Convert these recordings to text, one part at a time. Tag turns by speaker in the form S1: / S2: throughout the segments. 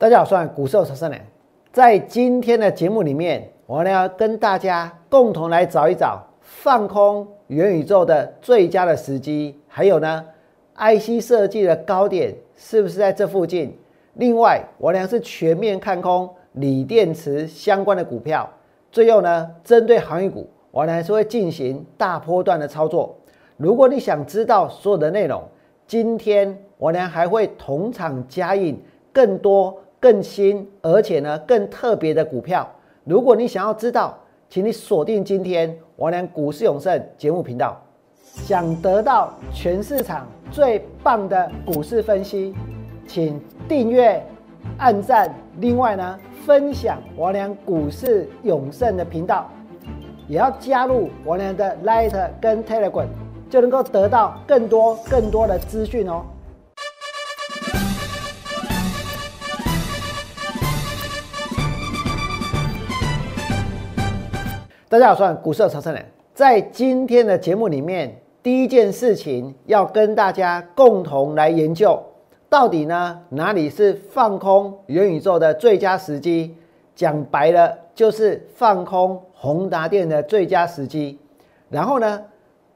S1: 大家好，我是股市陈胜良。在今天的节目里面，我呢要跟大家共同来找一找放空元宇宙的最佳的时机，还有呢，IC 设计的高点是不是在这附近？另外，我呢是全面看空锂电池相关的股票。最后呢，针对航运股，我呢还是会进行大波段的操作。如果你想知道所有的内容，今天我呢还会同场加印更多。更新，而且呢更特别的股票。如果你想要知道，请你锁定今天王良股市永胜节目频道。想得到全市场最棒的股市分析，请订阅、按赞。另外呢，分享王良股市永胜的频道，也要加入王良的 Light 跟 Telegram，就能够得到更多更多的资讯哦。大家好，我是股市的曹生人。在今天的节目里面，第一件事情要跟大家共同来研究，到底呢哪里是放空元宇宙的最佳时机？讲白了，就是放空宏达电的最佳时机。然后呢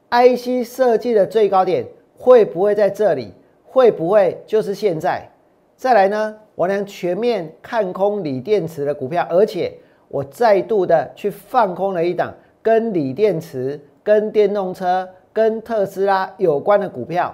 S1: ，IC 设计的最高点会不会在这里？会不会就是现在？再来呢，我能全面看空锂电池的股票，而且。我再度的去放空了一档跟锂电池、跟电动车、跟特斯拉有关的股票。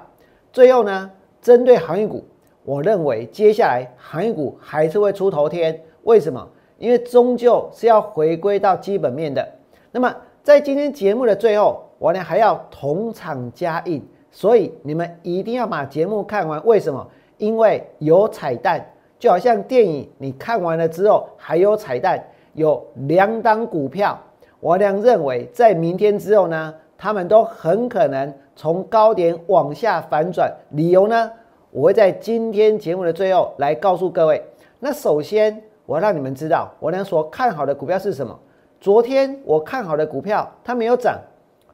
S1: 最后呢，针对航运股，我认为接下来航运股还是会出头天。为什么？因为终究是要回归到基本面的。那么在今天节目的最后，我呢还要同场加印，所以你们一定要把节目看完。为什么？因为有彩蛋，就好像电影你看完了之后还有彩蛋。有两档股票，我良认为在明天之后呢，他们都很可能从高点往下反转。理由呢，我会在今天节目的最后来告诉各位。那首先，我要让你们知道我良所看好的股票是什么。昨天我看好的股票，它没有涨，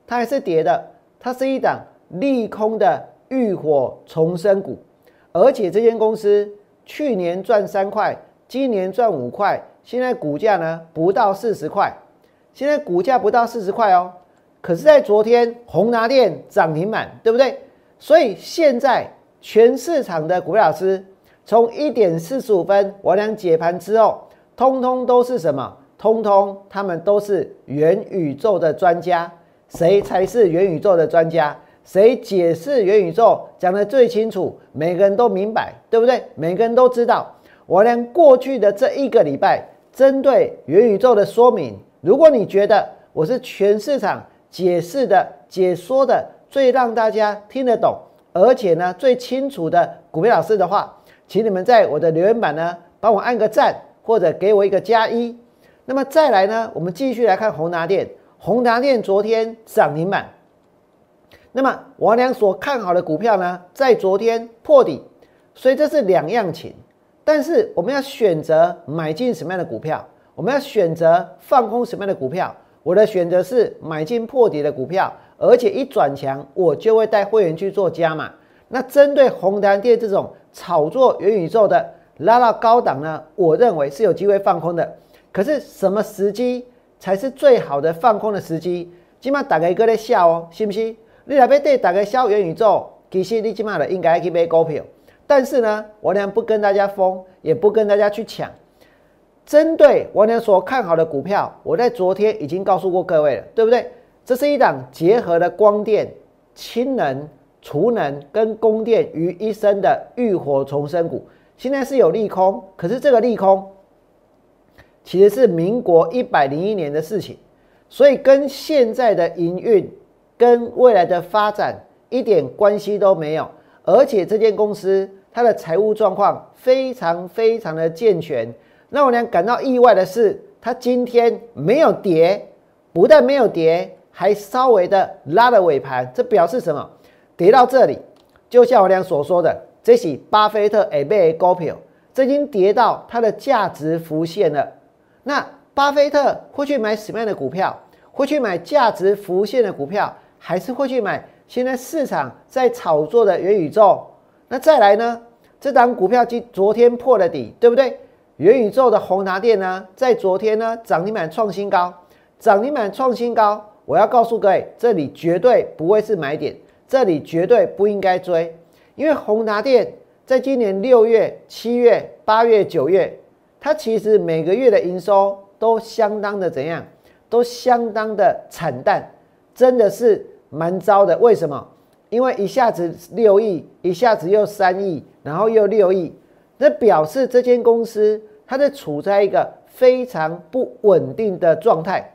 S1: 它还是跌的。它是一档利空的浴火重生股，而且这间公司去年赚三块，今年赚五块。现在股价呢不到四十块，现在股价不到四十块哦。可是，在昨天宏达电涨停板，对不对？所以现在全市场的股票老师，从一点四十五分我俩解盘之后，通通都是什么？通通他们都是元宇宙的专家。谁才是元宇宙的专家？谁解释元宇宙讲得最清楚？每个人都明白，对不对？每个人都知道。我连过去的这一个礼拜。针对元宇宙的说明，如果你觉得我是全市场解释的、解说的最让大家听得懂，而且呢最清楚的股票老师的话，请你们在我的留言板呢帮我按个赞，或者给我一个加一。那么再来呢，我们继续来看宏达电。宏达电昨天涨停板，那么王良所看好的股票呢，在昨天破底，所以这是两样情。但是我们要选择买进什么样的股票？我们要选择放空什么样的股票？我的选择是买进破底的股票，而且一转强，我就会带会员去做加码。那针对红蓝电这种炒作元宇宙的拉到高档呢？我认为是有机会放空的。可是什么时机才是最好的放空的时机？起码打开一个在笑哦，信不信？你那边对打个消元宇宙，其实你起码的应该去买股票。但是呢，王良不跟大家疯，也不跟大家去抢。针对王良所看好的股票，我在昨天已经告诉过各位了，对不对？这是一档结合了光电、氢能、储能跟供电于一身的浴火重生股。现在是有利空，可是这个利空其实是民国一百零一年的事情，所以跟现在的营运跟未来的发展一点关系都没有。而且这间公司它的财务状况非常非常的健全，让我俩感到意外的是，它今天没有跌，不但没有跌，还稍微的拉了尾盘，这表示什么？跌到这里，就像我俩所说的，这是巴菲特 A 贝 A 股票，这已经跌到它的价值浮现了。那巴菲特会去买什么样的股票？会去买价值浮现的股票，还是会去买？现在市场在炒作的元宇宙，那再来呢？这档股票今昨天破了底，对不对？元宇宙的宏达电呢，在昨天呢涨停板创新高，涨停板创新高。我要告诉各位，这里绝对不会是买点，这里绝对不应该追，因为宏达电在今年六月、七月、八月、九月，它其实每个月的营收都相当的怎样，都相当的惨淡，真的是蛮糟的。为什么？因为一下子六亿，一下子又三亿，然后又六亿，那表示这间公司它在处在一个非常不稳定的状态。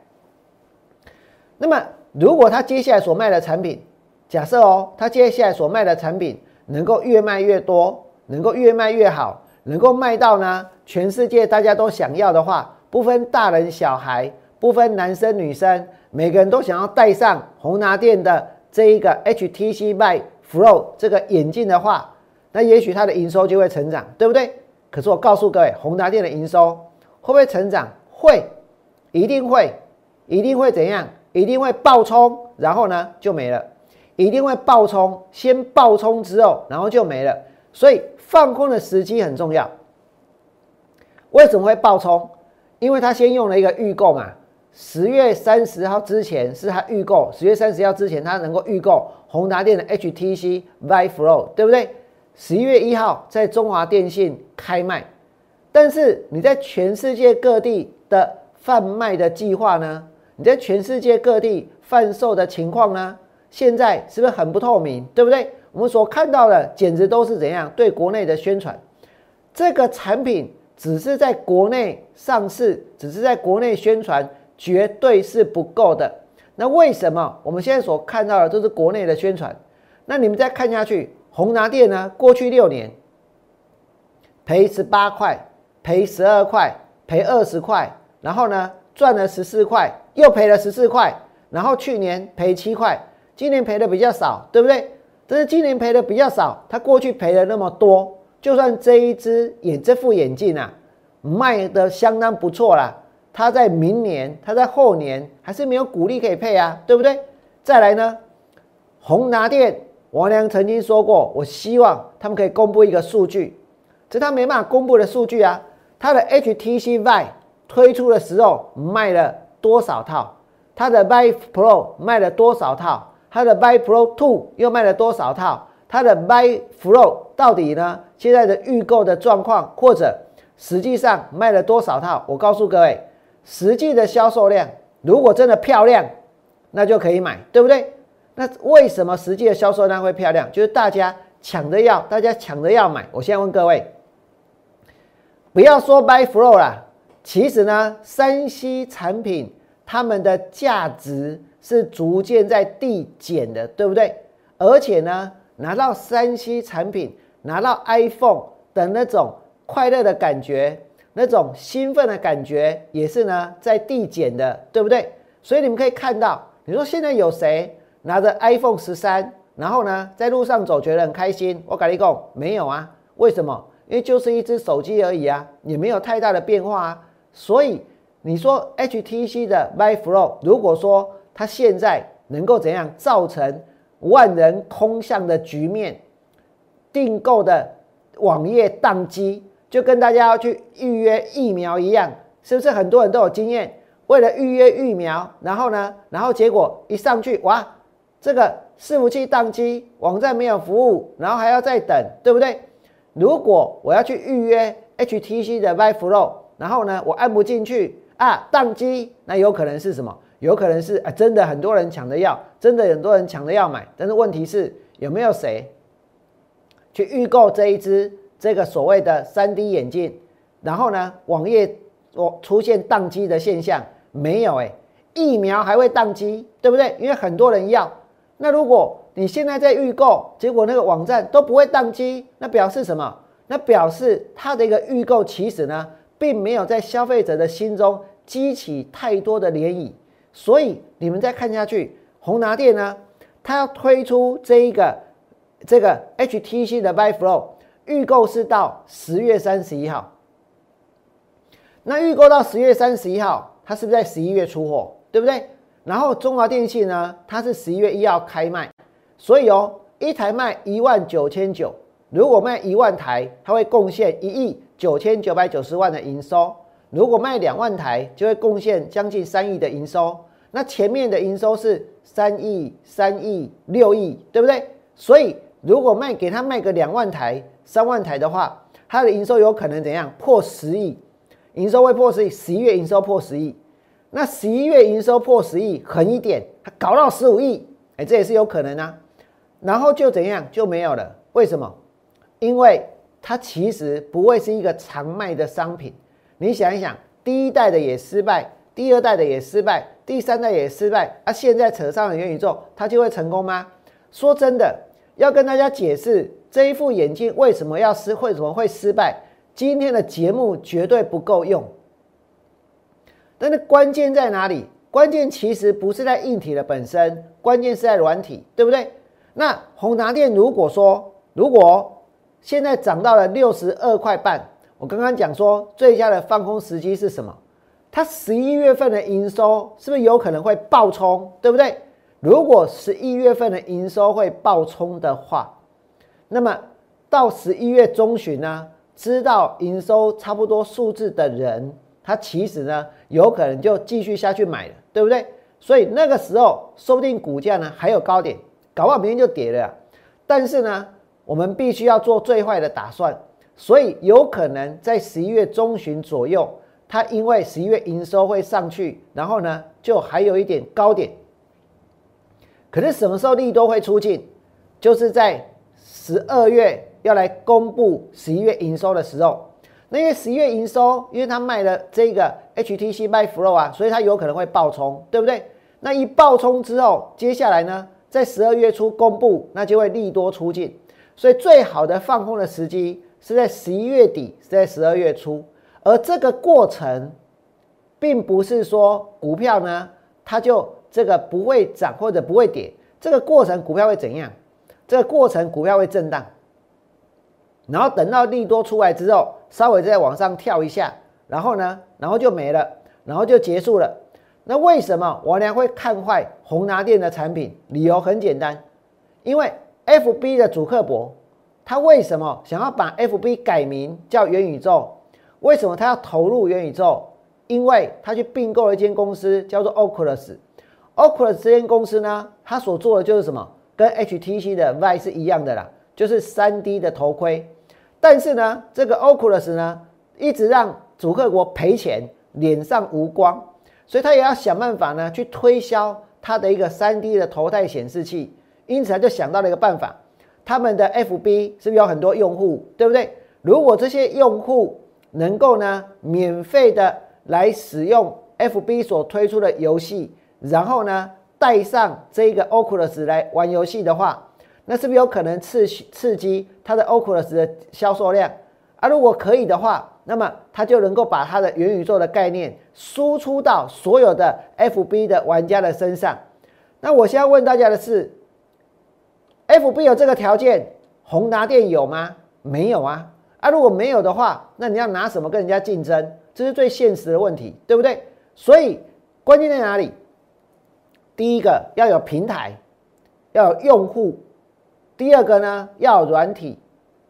S1: 那么，如果他接下来所卖的产品，假设哦，他接下来所卖的产品能够越卖越多，能够越卖越好，能够卖到呢全世界大家都想要的话，不分大人小孩，不分男生女生，每个人都想要戴上宏达电的这一个 HTC Vive Pro 这个眼镜的话，那也许它的营收就会成长，对不对？可是我告诉各位，宏达电的营收会不会成长？会，一定会，一定会怎样？一定会爆冲，然后呢就没了。一定会爆冲，先爆冲之后，然后就没了。所以放空的时机很重要。为什么会爆冲？因为他先用了一个预购嘛。十月三十号之前是他预购，十月三十号之前他能够预购宏达电的 HTC Vive Pro，对不对？十一月一号在中华电信开卖，但是你在全世界各地的贩卖的计划呢？你在全世界各地贩售的情况呢？现在是不是很不透明？对不对？我们所看到的简直都是怎样对国内的宣传？这个产品只是在国内上市，只是在国内宣传，绝对是不够的。那为什么我们现在所看到的都是国内的宣传？那你们再看下去，宏达电呢？过去六年赔十八块，赔十二块，赔二十块，然后呢赚了十四块。又赔了十四块，然后去年赔七块，今年赔的比较少，对不对？但是今年赔的比较少，他过去赔了那么多，就算这一只眼这副眼镜啊卖的相当不错啦，他在明年，他在后年还是没有股利可以配啊，对不对？再来呢，宏达电，王良曾经说过，我希望他们可以公布一个数据，这他没办法公布的数据啊，他的 HTC V 推出的时候卖了。多少套？它的 vi Pro 卖了多少套？它的 vi Pro Two 又卖了多少套？它的 Vive Pro 到底呢？现在的预购的状况，或者实际上卖了多少套？我告诉各位，实际的销售量如果真的漂亮，那就可以买，对不对？那为什么实际的销售量会漂亮？就是大家抢着要，大家抢着要买。我现在问各位，不要说 Vive Pro 啦。其实呢，三 C 产品它们的价值是逐渐在递减的，对不对？而且呢，拿到三 C 产品，拿到 iPhone 的那种快乐的感觉，那种兴奋的感觉，也是呢在递减的，对不对？所以你们可以看到，你说现在有谁拿着 iPhone 十三，然后呢在路上走觉得很开心？我跟你讲，没有啊。为什么？因为就是一只手机而已啊，也没有太大的变化啊。所以你说 HTC 的 Vive Pro，如果说它现在能够怎样造成万人空巷的局面，订购的网页宕机，就跟大家要去预约疫苗一样，是不是很多人都有经验？为了预约疫苗，然后呢，然后结果一上去，哇，这个伺服器宕机，网站没有服务，然后还要再等，对不对？如果我要去预约 HTC 的 Vive Pro，然后呢，我按不进去啊，宕机，那有可能是什么？有可能是啊，真的很多人抢着要，真的很多人抢着要买。但是问题是，有没有谁去预购这一只这个所谓的三 D 眼镜？然后呢，网页我出现宕机的现象没有？哎，疫苗还会宕机，对不对？因为很多人要。那如果你现在在预购，结果那个网站都不会宕机，那表示什么？那表示它的一个预购其实呢？并没有在消费者的心中激起太多的涟漪，所以你们再看下去，宏达电呢，它要推出这一个这个 HTC 的 Vive Pro，预购是到十月三十一号。那预购到十月三十一号，它是不是在十一月出货，对不对？然后中华电信呢，它是十一月一号开卖，所以哦，一台卖一万九千九，如果卖一万台，它会贡献一亿九千九百九十万的营收；如果卖两万台，就会贡献将近三亿的营收。那前面的营收是三亿、三亿、六亿，对不对？所以如果卖给他卖个两万台、三万台的话，它的营收有可能怎样破十亿？营收会破十亿，十一月营收破十亿，那十一月营收破十亿，狠一点，它搞到十五亿，哎，这也是有可能啊。然后就怎样就没有了？为什么？因为它其实不会是一个常卖的商品。你想一想，第一代的也失败，第二代的也失败，第三代也失败，啊，现在扯上了元宇宙，它就会成功吗？说真的，要跟大家解释这一副眼镜为什么要失，为什么会失败？今天的节目绝对不够用，但是关键在哪里？关键其实不是在硬体的本身，关键是在软体，对不对？那宏达电如果说，如果现在涨到了六十二块半，我刚刚讲说最佳的放空时机是什么？它十一月份的营收是不是有可能会爆冲，对不对？如果十一月份的营收会爆冲的话，那么到十一月中旬呢？知道营收差不多数字的人，他其实呢有可能就继续下去买了，对不对？所以那个时候说不定股价呢还有高点，搞不好明天就跌了。但是呢，我们必须要做最坏的打算，所以有可能在十一月中旬左右，它因为十一月营收会上去，然后呢就还有一点高点。可是什么时候利多会出尽？就是在十二月。要来公布十一月营收的时候，那因为十一月营收，因为他卖了这个 HTC Vive Pro 啊，所以它有可能会爆冲，对不对？那一爆冲之后，接下来呢，在十二月初公布，那就会利多出尽。所以最好的放空的时机是在十一月底，是在十二月初。而这个过程，并不是说股票呢，它就这个不会涨或者不会跌。这个过程股票会怎样？这个过程股票会震荡。然后等到利多出来之后，稍微再往上跳一下，然后呢，然后就没了，然后就结束了。那为什么我呢会看坏宏达电的产品？理由很简单，因为 FB 的主客博他为什么想要把 FB 改名叫元宇宙？为什么他要投入元宇宙？因为他去并购了一间公司叫做 Oculus。Oculus 这间公司呢，他所做的就是什么？跟 HTC 的 V 是一样的啦，就是三 D 的头盔。但是呢，这个 Oculus 呢，一直让主客国赔钱，脸上无光，所以他也要想办法呢，去推销他的一个 3D 的头戴显示器。因此他就想到了一个办法，他们的 FB 是不是有很多用户，对不对？如果这些用户能够呢，免费的来使用 FB 所推出的游戏，然后呢，带上这个 Oculus 来玩游戏的话，那是不是有可能刺刺激它的 Oculus 的销售量啊？如果可以的话，那么它就能够把它的元宇宙的概念输出到所有的 FB 的玩家的身上。那我现在问大家的是，FB 有这个条件，宏达电有吗？没有啊！啊，如果没有的话，那你要拿什么跟人家竞争？这是最现实的问题，对不对？所以关键在哪里？第一个要有平台，要有用户。第二个呢，要有软体，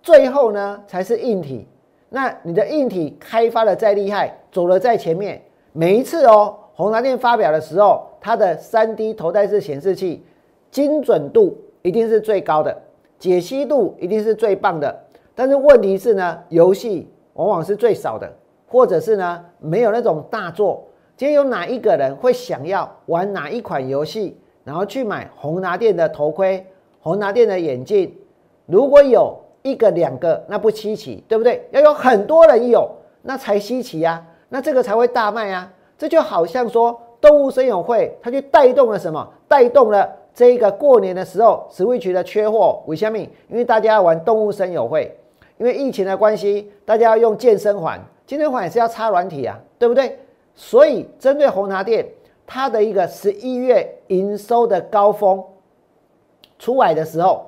S1: 最后呢才是硬体。那你的硬体开发的再厉害，走的在前面，每一次哦，宏达电发表的时候，它的三 D 头戴式显示器精准度一定是最高的，解析度一定是最棒的。但是问题是呢，游戏往往是最少的，或者是呢没有那种大作。今天有哪一个人会想要玩哪一款游戏，然后去买宏达电的头盔？宏达电的眼镜，如果有一个两个，那不稀奇，对不对？要有很多人有，那才稀奇呀，那这个才会大卖啊。这就好像说动物森友会，它就带动了什么？带动了这一个过年的时候，Switch 的缺货。为什么？因为大家要玩动物森友会，因为疫情的关系，大家要用健身环，健身环也是要插软体啊，对不对？所以针对宏达电，它的一个十一月营收的高峰。出来的时候，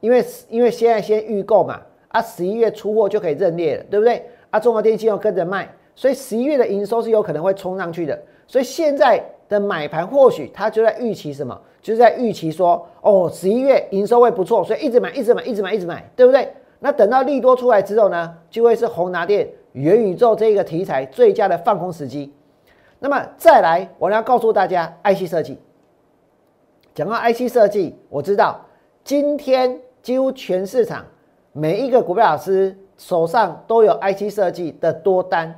S1: 因为因为现在先预购嘛，啊，十一月出货就可以认列了，对不对？啊，中国电信又跟着卖，所以十一月的营收是有可能会冲上去的。所以现在的买盘或许它就在预期什么？就是在预期说，哦，十一月营收会不错，所以一直买，一直买，一直买，一直买，对不对？那等到利多出来之后呢，就会是宏达电、元宇宙这个题材最佳的放空时机。那么再来，我要告诉大家，IC 设计。讲到 IC 设计，我知道今天几乎全市场每一个股票老师手上都有 IC 设计的多单，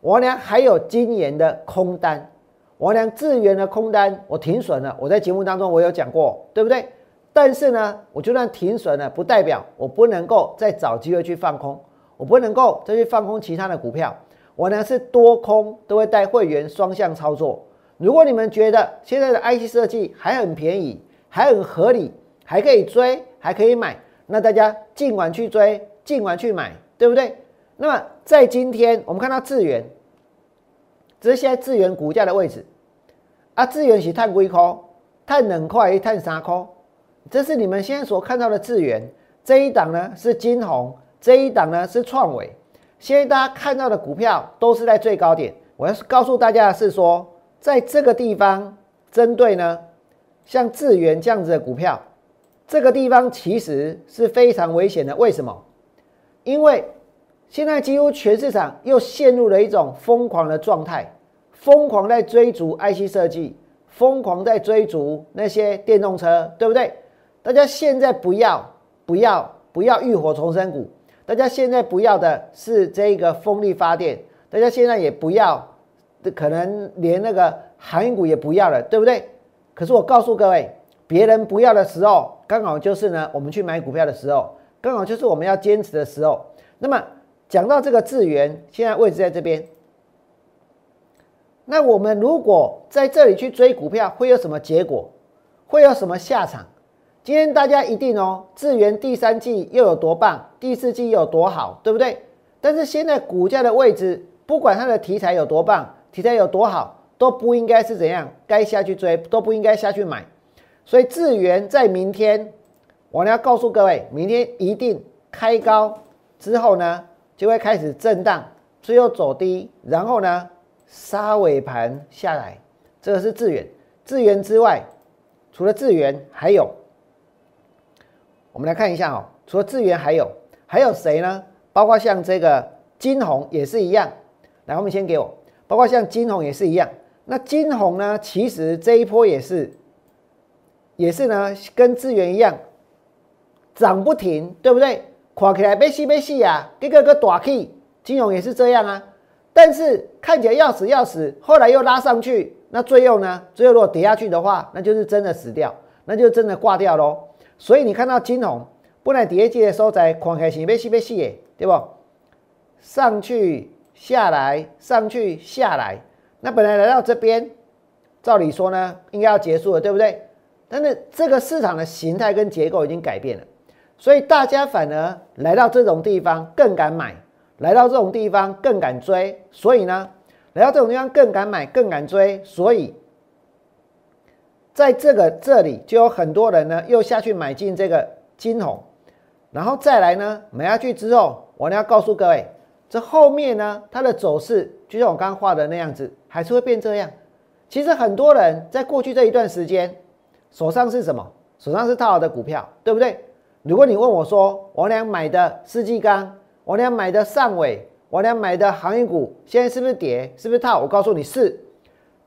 S1: 我俩还有今年的空单，我俩智源的空单我停损了。我在节目当中我有讲过，对不对？但是呢，我就算停损了，不代表我不能够再找机会去放空，我不能够再去放空其他的股票。我呢是多空都会带会员双向操作。如果你们觉得现在的 IC 设计还很便宜，还很合理，还可以追，还可以买，那大家尽管去追，尽管去买，对不对？那么在今天我们看到智源，这是现在智源股价的位置啊，智源是碳硅壳，碳冷块，碳三块。这是你们现在所看到的智源，这一档呢是金红，这一档呢是创伟。现在大家看到的股票都是在最高点。我要告诉大家的是说，在这个地方，针对呢像智源这样子的股票，这个地方其实是非常危险的。为什么？因为现在几乎全市场又陷入了一种疯狂的状态，疯狂在追逐 IC 设计，疯狂在追逐那些电动车，对不对？大家现在不要不要不要浴火重生股，大家现在不要的是这个风力发电，大家现在也不要，可能连那个航运股也不要了，对不对？可是我告诉各位，别人不要的时候，刚好就是呢，我们去买股票的时候，刚好就是我们要坚持的时候。那么讲到这个资源，现在位置在这边，那我们如果在这里去追股票，会有什么结果？会有什么下场？今天大家一定哦，智源第三季又有多棒，第四季又有多好，对不对？但是现在股价的位置，不管它的题材有多棒，题材有多好，都不应该是怎样，该下去追，都不应该下去买。所以智源在明天，我要告诉各位，明天一定开高之后呢，就会开始震荡，最后走低，然后呢杀尾盘下来。这个是智源，智源之外，除了智源，还有。我们来看一下哦，除了智源，还有还有谁呢？包括像这个金红也是一样。来，后面先给我，包括像金红也是一样。那金红呢，其实这一波也是，也是呢，跟智源一样，涨不停，对不对？看起来被吸被吸啊，一个个大 K，金融也是这样啊。但是看起来要死要死，后来又拉上去，那最后呢？最后如果跌下去的话，那就是真的死掉，那就真的挂掉喽。所以你看到金红本来第一季的时候在狂开心，被吸被吸的，对不？上去下来，上去下来，那本来来到这边，照理说呢，应该要结束了，对不对？但是这个市场的形态跟结构已经改变了，所以大家反而来到这种地方更敢买，来到这种地方更敢追，所以呢，来到这种地方更敢买，更敢追，所以。在这个这里就有很多人呢，又下去买进这个金红，然后再来呢买下去之后，我要告诉各位，这后面呢它的走势就像我刚刚画的那样子，还是会变这样。其实很多人在过去这一段时间手上是什么？手上是套好的股票，对不对？如果你问我说，我俩买的世纪钢，我俩买的上尾，我俩买的航运股，现在是不是跌？是不是套？我告诉你是。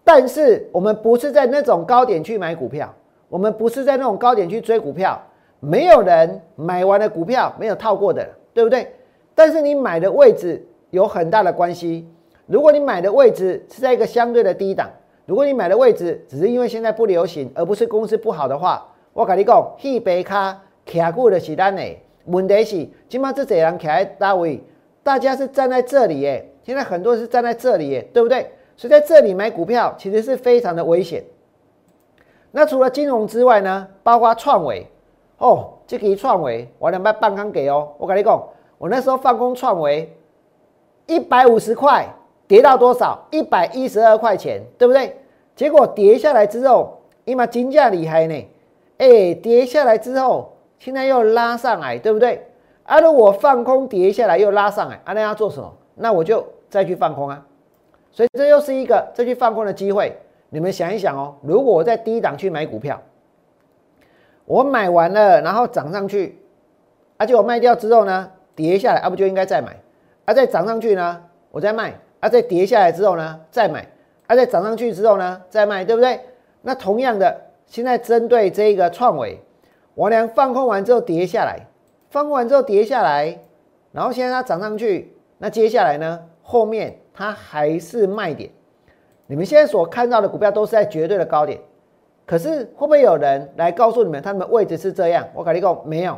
S1: 但是我们不是在那种高点去买股票，我们不是在那种高点去追股票，没有人买完了股票没有套过的，对不对？但是你买的位置有很大的关系。如果你买的位置是在一个相对的低档，如果你买的位置只是因为现在不流行，而不是公司不好的话，我跟你讲，一杯卡卡股的是单呢。问题是，起码这几人卡在大位，大家是站在这里耶，现在很多是站在这里耶，对不对？所以在这里买股票其实是非常的危险。那除了金融之外呢，包括创维哦，这个创维我两百半刚给哦。我跟你讲，我那时候放空创维一百五十块，跌到多少？一百一十二块钱，对不对？结果跌下来之后，你妈金价厉害呢，哎，跌下来之后，现在又拉上来，对不对？啊，如果放空跌下来又拉上来，啊，那要做什么？那我就再去放空啊。所以这又是一个再去放空的机会。你们想一想哦，如果我在低档去买股票，我买完了，然后涨上去，而且我卖掉之后呢，跌下来啊不就应该再买，啊再涨上去呢，我再卖，啊再跌下来之后呢再买，啊再涨上去之后呢再卖，对不对？那同样的，现在针对这个创维，王良放空完之后跌下来，放空完之后跌下来，然后现在它涨上去，那接下来呢，后面它还是卖点。你们现在所看到的股票都是在绝对的高点，可是会不会有人来告诉你们，他们位置是这样？我跟你讲，没有。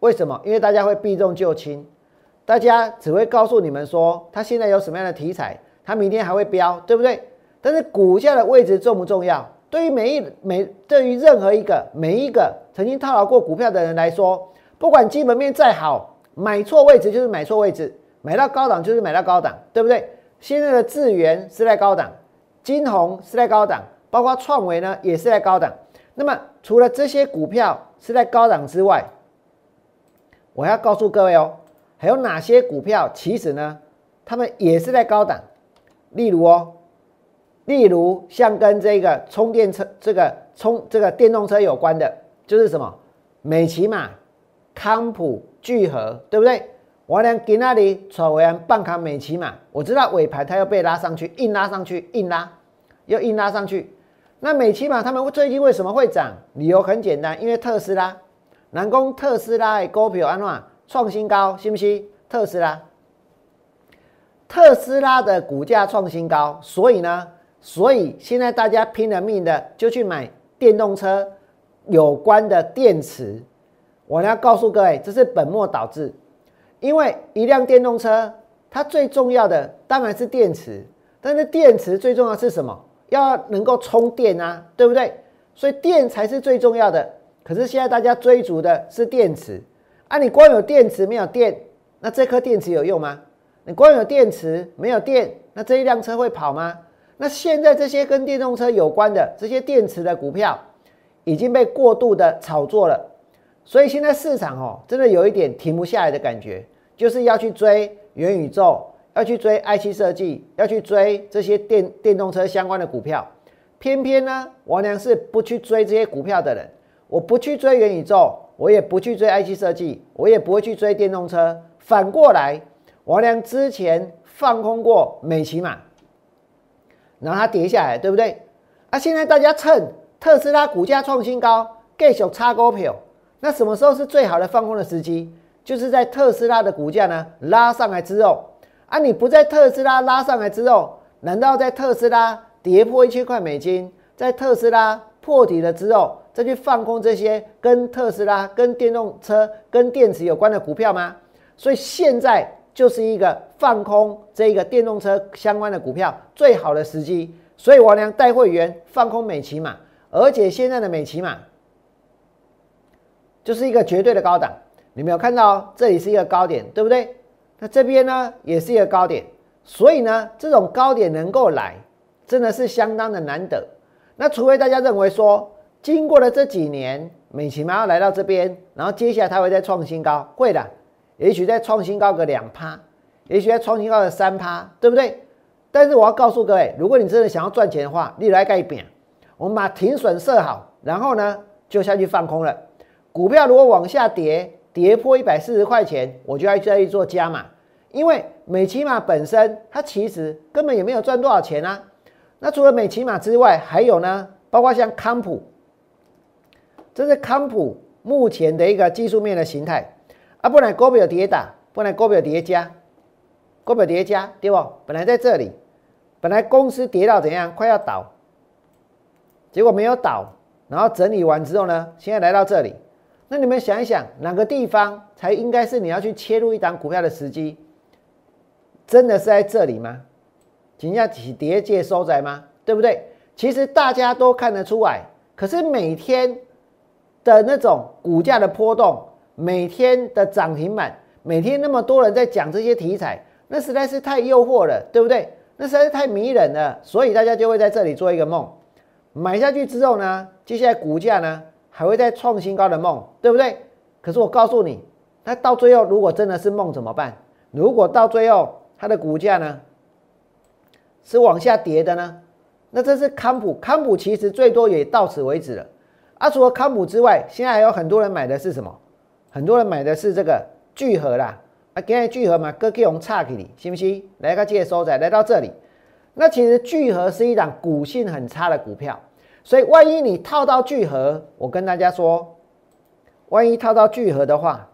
S1: 为什么？因为大家会避重就轻，大家只会告诉你们说，它现在有什么样的题材，它明天还会飙，对不对？但是股价的位置重不重要？对于每一每对于任何一个每一个曾经套牢过股票的人来说，不管基本面再好，买错位置就是买错位置，买到高档就是买到高档，对不对？现在的智源是在高档。金红是在高档，包括创维呢也是在高档。那么除了这些股票是在高档之外，我要告诉各位哦，还有哪些股票其实呢，他们也是在高档。例如哦，例如像跟这个充电车、这个充这个电动车有关的，就是什么美骑马、康普、聚合，对不对？我连给那里炒完半卡美骑马，我知道尾盘它要被拉上去，硬拉上去，硬拉。又硬拉上去，那美期嘛，他们最近为什么会涨？理由很简单，因为特斯拉，南宫特斯拉的股票安怎创新高，信不信？特斯拉，特斯拉的股价创新高，所以呢，所以现在大家拼了命的就去买电动车有关的电池。我要告诉各位，这是本末倒置，因为一辆电动车它最重要的当然是电池，但是电池最重要是什么？要能够充电啊，对不对？所以电才是最重要的。可是现在大家追逐的是电池啊！你光有电池没有电，那这颗电池有用吗？你光有电池没有电，那这一辆车会跑吗？那现在这些跟电动车有关的这些电池的股票已经被过度的炒作了，所以现在市场哦，真的有一点停不下来的感觉，就是要去追元宇宙。要去追 IC 设计，要去追这些电电动车相关的股票，偏偏呢，王良是不去追这些股票的人。我不去追元宇宙，我也不去追 IC 设计，我也不会去追电动车。反过来，王良之前放空过美骑马，然后它跌下来，对不对？啊，现在大家趁特斯拉股价创新高，继续插股票。那什么时候是最好的放空的时机？就是在特斯拉的股价呢拉上来之后。啊！你不在特斯拉拉上来之后，难道在特斯拉跌破一千块美金，在特斯拉破底了之后，再去放空这些跟特斯拉、跟电动车、跟电池有关的股票吗？所以现在就是一个放空这个电动车相关的股票最好的时机。所以王良带会员放空美骑马，而且现在的美骑马就是一个绝对的高档。你没有看到这里是一个高点，对不对？那这边呢也是一个高点，所以呢这种高点能够来，真的是相当的难得。那除非大家认为说，经过了这几年，美其马要来到这边，然后接下来它会再创新高，会的，也许再创新高个两趴，也许再创新高个三趴，对不对？但是我要告诉各位，如果你真的想要赚钱的话，你来盖饼，我们把停损设好，然后呢就下去放空了。股票如果往下跌，跌破一百四十块钱，我就要再去做加码，因为美骑马本身它其实根本也没有赚多少钱啊。那除了美骑马之外，还有呢，包括像康普，这是康普目前的一个技术面的形态啊。不然股票跌打，不然股票叠加，股票叠加对不？本来在这里，本来公司跌到怎样，快要倒，结果没有倒，然后整理完之后呢，现在来到这里。那你们想一想，哪个地方才应该是你要去切入一档股票的时机？真的是在这里吗？仅要起叠界收窄吗？对不对？其实大家都看得出来，可是每天的那种股价的波动，每天的涨停板，每天那么多人在讲这些题材，那实在是太诱惑了，对不对？那实在是太迷人了，所以大家就会在这里做一个梦，买下去之后呢，接下来股价呢？还会再创新高的梦，对不对？可是我告诉你，那到最后如果真的是梦怎么办？如果到最后它的股价呢是往下跌的呢？那这是康普，康普其实最多也到此为止了。啊，除了康普之外，现在还有很多人买的是什么？很多人买的是这个聚合啦，啊，今日聚合嘛，各给我们差给你，信不信？来个借收仔来到这里，那其实聚合是一档股性很差的股票，所以万一你套到聚合，我跟大家说，万一套到聚合的话，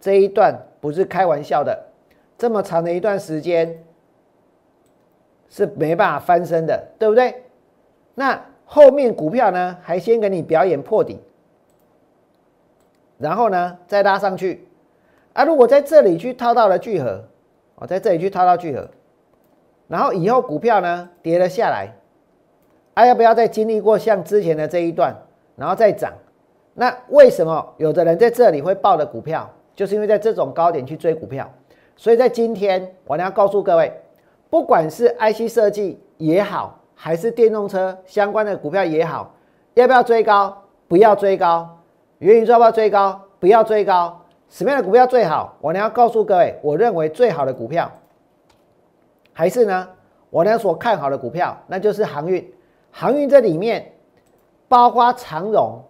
S1: 这一段不是开玩笑的，这么长的一段时间是没办法翻身的，对不对？那后面股票呢，还先给你表演破底。然后呢，再拉上去，啊，如果在这里去套到了聚合，哦，在这里去套到聚合，然后以后股票呢跌了下来，啊，要不要再经历过像之前的这一段，然后再涨？那为什么有的人在这里会爆的股票，就是因为在这种高点去追股票？所以在今天，我要告诉各位，不管是 IC 设计也好，还是电动车相关的股票也好，要不要追高？不要追高。元宇宙要不要追高？不要追高。什么样的股票最好？我呢要告诉各位，我认为最好的股票，还是呢，我呢所看好的股票，那就是航运。航运这里面，包括长荣，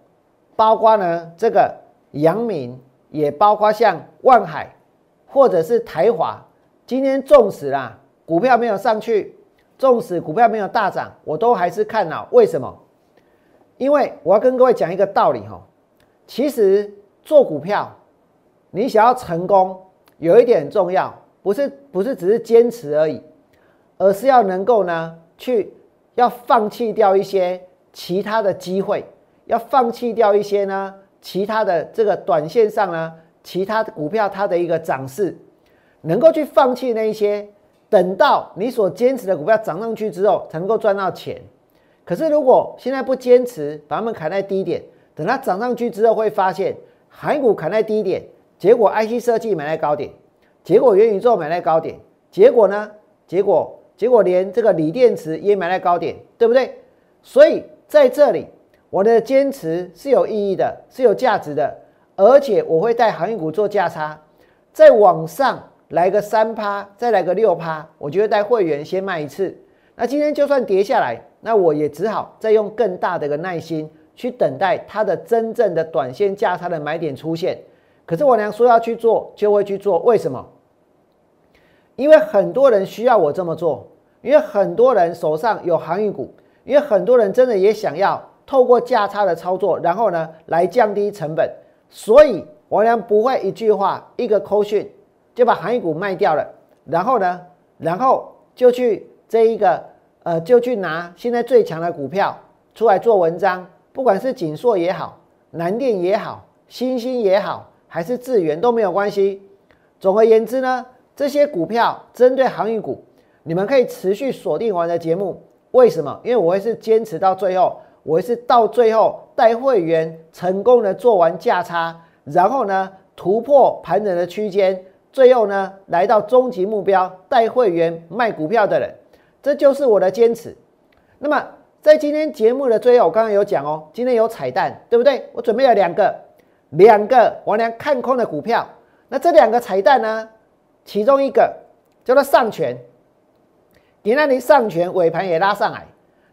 S1: 包括呢这个阳明，也包括像万海，或者是台华。今天纵使啦，股票没有上去，纵使股票没有大涨，我都还是看好。为什么？因为我要跟各位讲一个道理哈。其实做股票，你想要成功，有一点很重要，不是不是只是坚持而已，而是要能够呢，去要放弃掉一些其他的机会，要放弃掉一些呢其他的这个短线上呢其他的股票它的一个涨势，能够去放弃那一些，等到你所坚持的股票涨上去之后，才能够赚到钱。可是如果现在不坚持，把它们砍在低点。等它涨上去之后，会发现海股砍在低点，结果 IC 设计买在高点，结果元宇宙买在高点，结果呢？结果结果连这个锂电池也买在高点，对不对？所以在这里，我的坚持是有意义的，是有价值的，而且我会带航运股做价差，再往上来个三趴，再来个六趴，我就会带会员先卖一次。那今天就算跌下来，那我也只好再用更大的一个耐心。去等待它的真正的短线价差的买点出现，可是我娘说要去做就会去做，为什么？因为很多人需要我这么做，因为很多人手上有航运股，因为很多人真的也想要透过价差的操作，然后呢来降低成本，所以我俩不会一句话一个扣讯就把航运股卖掉了，然后呢，然后就去这一个呃就去拿现在最强的股票出来做文章。不管是锦硕也好，南电也好，新兴也好，还是智源都没有关系。总而言之呢，这些股票针对航运股，你们可以持续锁定我的节目。为什么？因为我会是坚持到最后，我会是到最后带会员成功的做完价差，然后呢突破盘整的区间，最后呢来到终极目标，带会员卖股票的人，这就是我的坚持。那么。在今天节目的最后，我刚刚有讲哦，今天有彩蛋，对不对？我准备了两个，两个我俩看空的股票。那这两个彩蛋呢？其中一个叫做上权，你那里上权尾盘也拉上来。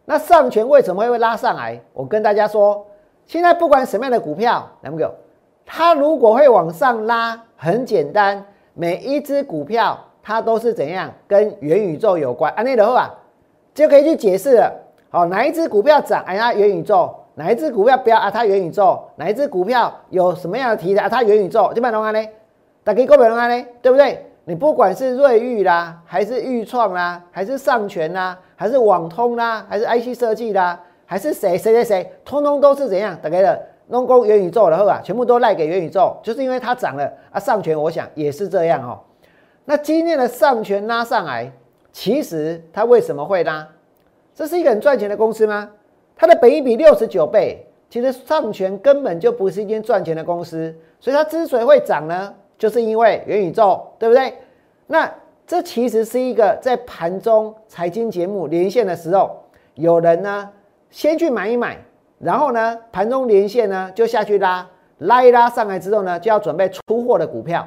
S1: 那上权为什么会拉上来？我跟大家说，现在不管什么样的股票，能不？它如果会往上拉，很简单，每一只股票它都是怎样跟元宇宙有关。啊，那的话就可以去解释了。好，哪一只股票涨？哎，它元宇宙；哪一只股票飙？啊，它元宇宙；哪一只股票有什么样的题材？啊，它元宇宙。就买龙安呢？打给各位龙安呢？对不对？你不管是瑞昱啦，还是裕创啦，还是上权啦，还是网通啦，还是 IC 设计啦，还是谁谁谁谁，通通都是怎样？大概的弄工元宇宙的后啊，全部都赖给元宇宙，就是因为它涨了啊。上权我想也是这样哦。那今天的上权拉上来，其实它为什么会拉？这是一个很赚钱的公司吗？它的本益比六十九倍，其实上权根本就不是一间赚钱的公司，所以它之所以会涨呢，就是因为元宇宙，对不对？那这其实是一个在盘中财经节目连线的时候，有人呢先去买一买，然后呢盘中连线呢就下去拉，拉一拉上来之后呢就要准备出货的股票，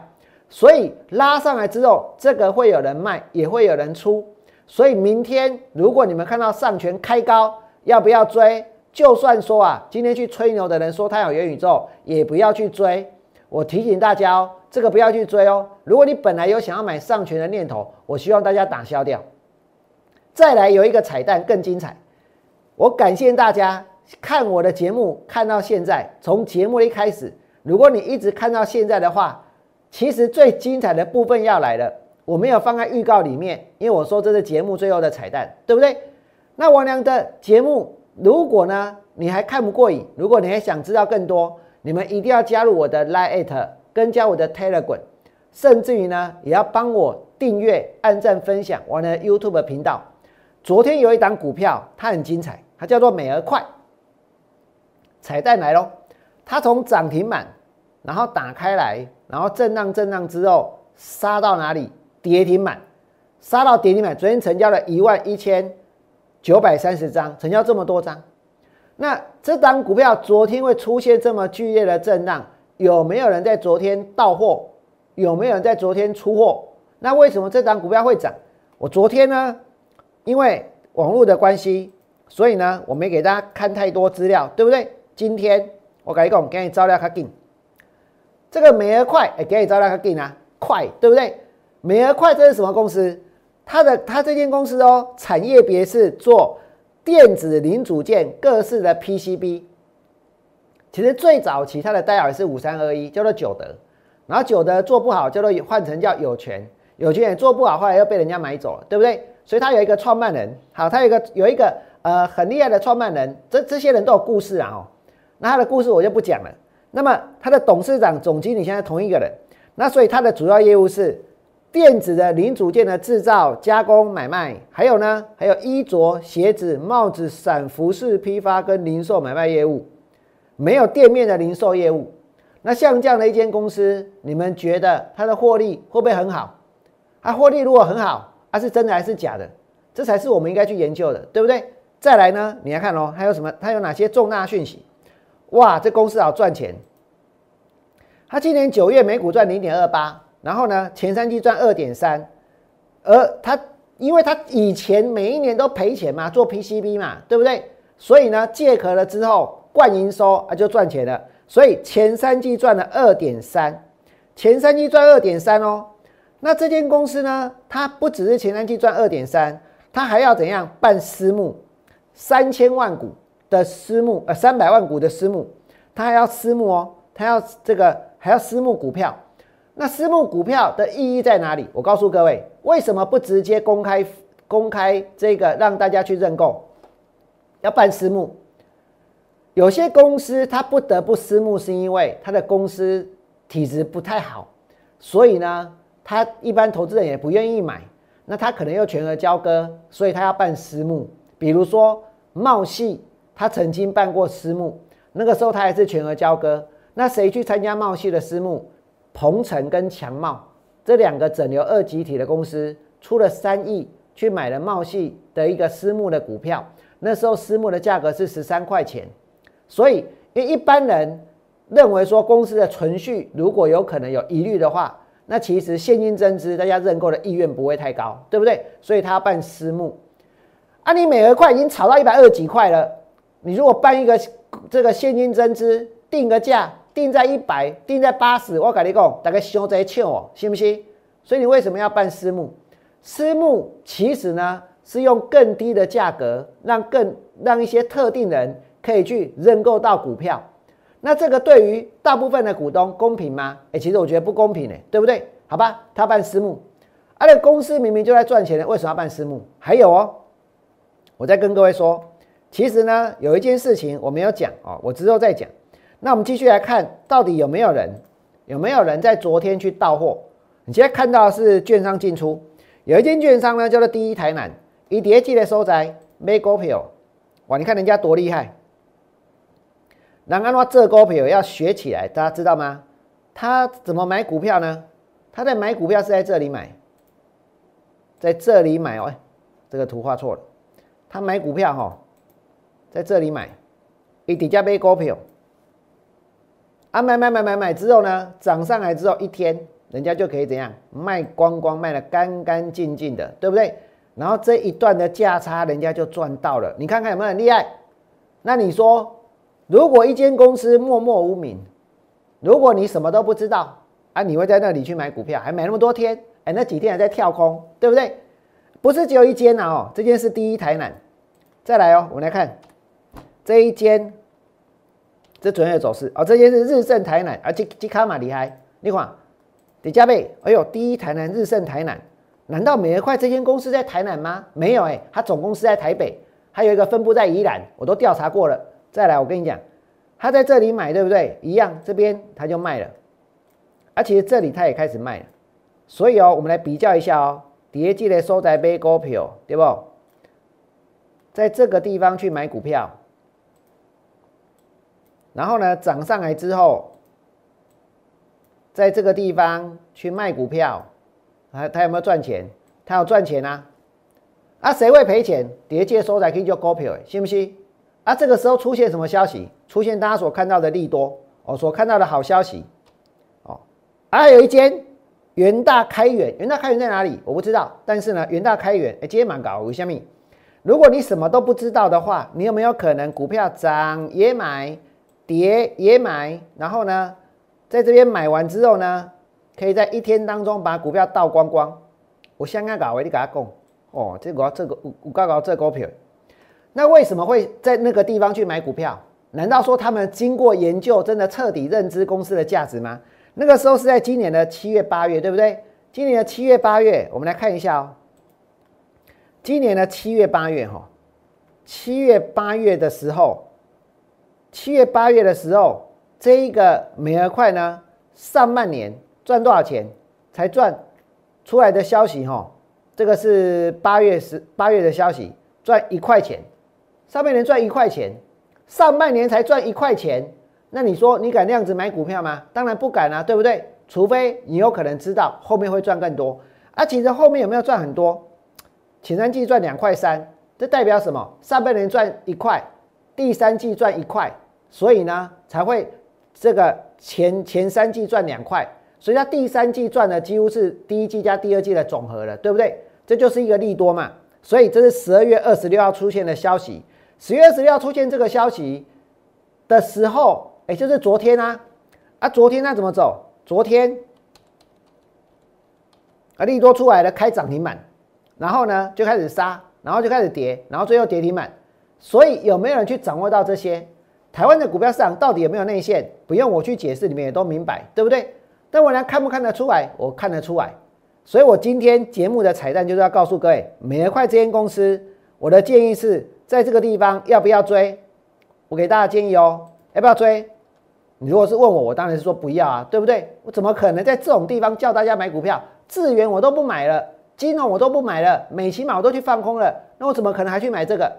S1: 所以拉上来之后，这个会有人卖，也会有人出。所以明天如果你们看到上权开高，要不要追？就算说啊，今天去吹牛的人说他有元宇宙，也不要去追。我提醒大家哦，这个不要去追哦。如果你本来有想要买上权的念头，我希望大家打消掉。再来有一个彩蛋更精彩，我感谢大家看我的节目看到现在，从节目一开始，如果你一直看到现在的话，其实最精彩的部分要来了。我没有放在预告里面，因为我说这是节目最后的彩蛋，对不对？那王良的节目，如果呢你还看不过瘾，如果你还想知道更多。你们一定要加入我的 Line，跟加我的 Telegram，甚至于呢，也要帮我订阅、按赞、分享我的 YouTube 频道。昨天有一档股票，它很精彩，它叫做美而快。彩蛋来喽！它从涨停板，然后打开来，然后震荡震荡之后，杀到哪里？跌停板，杀到跌停板。昨天成交了一万一千九百三十张，成交这么多张。那这张股票昨天会出现这么剧烈的震荡，有没有人在昨天到货？有没有人在昨天出货？那为什么这张股票会涨？我昨天呢，因为网络的关系，所以呢，我没给大家看太多资料，对不对？今天我改一个，我给你照料卡紧。这个美而快，哎，给你照料卡紧啊，快，对不对？美而快这是什么公司？它的它这间公司哦，产业别是做。电子零组件各式的 PCB，其实最早期它的代号是五三二一，叫做九德，然后九德做不好，叫做换成叫有权，有权也做不好，后来又被人家买走了，对不对？所以他有一个创办人，好，他有一个有一个呃很厉害的创办人，这这些人都有故事啊哦，那他的故事我就不讲了。那么他的董事长、总经理现在同一个人，那所以他的主要业务是。电子的零组件的制造、加工、买卖，还有呢，还有衣着、鞋子、帽子、伞、服饰批发跟零售买卖业务，没有店面的零售业务。那像这样的一间公司，你们觉得它的获利会不会很好？它获利如果很好，它是真的还是假的？这才是我们应该去研究的，对不对？再来呢，你来看哦，还有什么？它有哪些重大讯息？哇，这公司好赚钱！它今年九月每股赚零点二八。然后呢，前三季赚二点三，而他因为他以前每一年都赔钱嘛，做 PCB 嘛，对不对？所以呢，借壳了之后，冠营收啊就赚钱了。所以前三季赚了二点三，前三季赚二点三哦。那这间公司呢，它不只是前三季赚二点三，它还要怎样办私募？三千万股的私募，呃，三百万股的私募，它还要私募哦，它要这个还要私募股票。那私募股票的意义在哪里？我告诉各位，为什么不直接公开公开这个让大家去认购？要办私募，有些公司它不得不私募，是因为它的公司体质不太好，所以呢，它一般投资人也不愿意买。那他可能又全额交割，所以他要办私募。比如说茂系，他曾经办过私募，那个时候他还是全额交割。那谁去参加茂系的私募？鹏程跟强茂这两个整流二级体的公司出了三亿去买了茂系的一个私募的股票，那时候私募的价格是十三块钱，所以因为一般人认为说公司的存续如果有可能有疑虑的话，那其实现金增资大家认购的意愿不会太高，对不对？所以他要办私募。啊，你美额块已经炒到一百二几块了，你如果办一个这个现金增资定个价。定在一百，定在八十，我跟你讲，大概想在抢哦，信不信？所以你为什么要办私募？私募其实呢是用更低的价格，让更让一些特定人可以去认购到股票。那这个对于大部分的股东公平吗？哎，其实我觉得不公平哎，对不对？好吧，他办私募，而且公司明明就在赚钱的，为什么要办私募？还有哦，我再跟各位说，其实呢有一件事情我没有讲哦，我之后再讲。那我们继续来看，到底有没有人，有没有人在昨天去到货？你现在看到是券商进出，有一间券商呢叫做第一台南，以叠记的收窄买股票，哇！你看人家多厉害，然后这股票要学起来，大家知道吗？他怎么买股票呢？他在买股票是在这里买，在这里买哦，这个图画错了，他买股票哈，在这里买，以底价买股票。啊，买买买买买之后呢，涨上来之后一天，人家就可以怎样卖光光，卖的干干净净的，对不对？然后这一段的价差，人家就赚到了。你看看有没有很厉害？那你说，如果一间公司默默无名，如果你什么都不知道啊，你会在那里去买股票，还买那么多天，哎，那几天还在跳空，对不对？不是只有一间呐哦，这间是第一台南，再来哦，我们来看这一间，这昨天的走势哦，这些是日盛台南，啊，这这卡马厉害，你看，底加倍，哎呦，第一台南日盛台南，难道美而快这间公司在台南吗？没有哎，它总公司在台北，还有一个分布在宜兰，我都调查过了。再来，我跟你讲。他在这里买，对不对？一样，这边他就卖了，而且这里他也开始卖了，所以哦，我们来比较一下哦，叠记的收在杯股票，对不？在这个地方去买股票，然后呢，涨上来之后，在这个地方去卖股票，啊，他有没有赚钱？他有赚钱啊？啊，谁会赔钱？叠记收在可以叫股票，信不信？啊，这个时候出现什么消息？出现大家所看到的利多哦，所看到的好消息哦。还有一间元大开源，元大开源在哪里？我不知道。但是呢，元大开源哎，今天蛮高，为什么？如果你什么都不知道的话，你有没有可能股票涨也买，跌也买？然后呢，在这边买完之后呢，可以在一天当中把股票倒光光？我香港搞，我你给他讲哦，这个这个五高高这股票。那为什么会在那个地方去买股票？难道说他们经过研究，真的彻底认知公司的价值吗？那个时候是在今年的七月八月，对不对？今年的七月八月，我们来看一下哦。今年的七月八月，哈，七月八月的时候，七月八月的时候，这一个美而快呢，上半年赚多少钱？才赚出来的消息，哈，这个是八月十八月的消息，赚一块钱。上半年赚一块钱，上半年才赚一块钱，那你说你敢那样子买股票吗？当然不敢啊，对不对？除非你有可能知道后面会赚更多。啊，其实后面有没有赚很多？前三季赚两块三，这代表什么？上半年赚一块，第三季赚一块，所以呢才会这个前前三季赚两块，所以它第三季赚的几乎是第一季加第二季的总和了，对不对？这就是一个利多嘛。所以这是十二月二十六号出现的消息。十月二十六号出现这个消息的时候，哎，就是昨天啊，啊，昨天它怎么走？昨天啊，利多出来了，开涨停板，然后呢就开始杀，然后就开始跌，然后最后跌停板。所以有没有人去掌握到这些？台湾的股票市场到底有没有内线？不用我去解释，你们也都明白，对不对？但我呢看不看得出来？我看得出来。所以我今天节目的彩蛋就是要告诉各位，美而快这间公司，我的建议是。在这个地方要不要追？我给大家建议哦，要不要追？你如果是问我，我当然是说不要啊，对不对？我怎么可能在这种地方叫大家买股票？智源我都不买了，金融我都不买了，美其马我都去放空了，那我怎么可能还去买这个？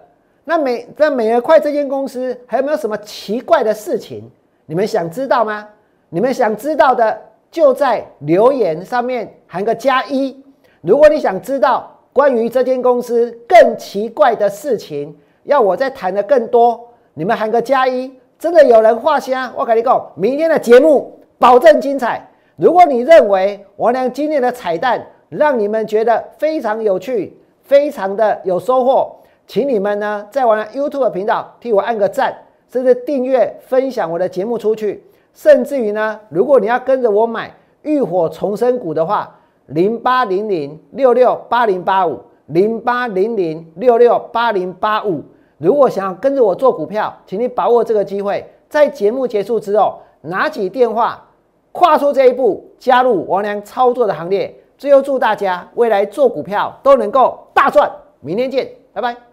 S1: 那美在美而快这间公司还有没有什么奇怪的事情？你们想知道吗？你们想知道的就在留言上面喊个加一。如果你想知道关于这间公司更奇怪的事情。要我再谈的更多，你们喊个加一，真的有人画虾，我跟你讲，明天的节目保证精彩。如果你认为王良今天的彩蛋让你们觉得非常有趣，非常的有收获，请你们呢在我的 YouTube 频道替我按个赞，甚至订阅分享我的节目出去。甚至于呢，如果你要跟着我买浴火重生股的话，零八零零六六八零八五零八零零六六八零八五。如果想要跟着我做股票，请你把握这个机会，在节目结束之后拿起电话，跨出这一步，加入王良操作的行列。最后祝大家未来做股票都能够大赚！明天见，拜拜！